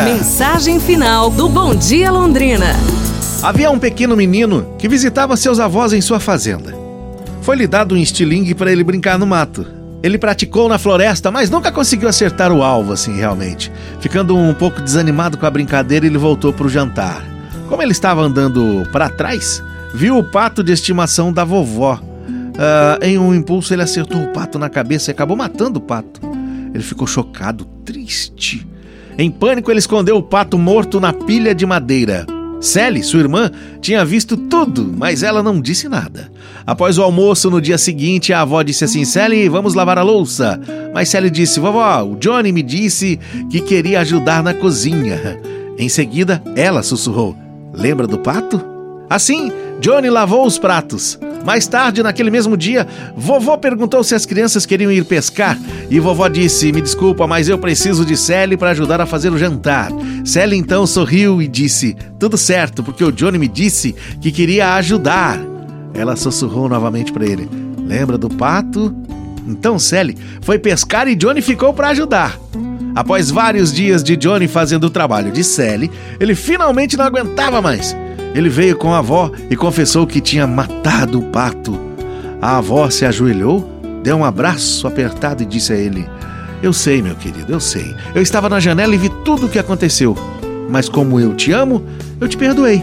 Mensagem final do Bom Dia Londrina. Havia um pequeno menino que visitava seus avós em sua fazenda. Foi-lhe dado um estilingue para ele brincar no mato. Ele praticou na floresta, mas nunca conseguiu acertar o alvo assim realmente. Ficando um pouco desanimado com a brincadeira, ele voltou para o jantar. Como ele estava andando para trás, viu o pato de estimação da vovó. Uh, em um impulso, ele acertou o pato na cabeça e acabou matando o pato. Ele ficou chocado, triste. Em pânico, ele escondeu o pato morto na pilha de madeira. Sally, sua irmã, tinha visto tudo, mas ela não disse nada. Após o almoço, no dia seguinte, a avó disse assim: Sally, vamos lavar a louça. Mas Sally disse: Vovó, o Johnny me disse que queria ajudar na cozinha. Em seguida, ela sussurrou: Lembra do pato? Assim, Johnny lavou os pratos. Mais tarde, naquele mesmo dia, vovó perguntou se as crianças queriam ir pescar e vovó disse: Me desculpa, mas eu preciso de Sally para ajudar a fazer o jantar. Sally então sorriu e disse: Tudo certo, porque o Johnny me disse que queria ajudar. Ela sussurrou novamente para ele: Lembra do pato? Então Sally foi pescar e Johnny ficou para ajudar. Após vários dias de Johnny fazendo o trabalho de Sally, ele finalmente não aguentava mais ele veio com a avó e confessou que tinha matado o pato. A avó se ajoelhou, deu um abraço apertado e disse a ele: Eu sei, meu querido, eu sei. Eu estava na janela e vi tudo o que aconteceu. Mas como eu te amo, eu te perdoei.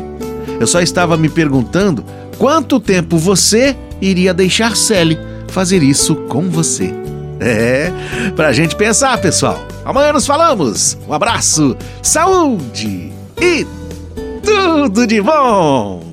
Eu só estava me perguntando quanto tempo você iria deixar Sally fazer isso com você. É, pra gente pensar, pessoal. Amanhã nos falamos. Um abraço, saúde e tudo de bom!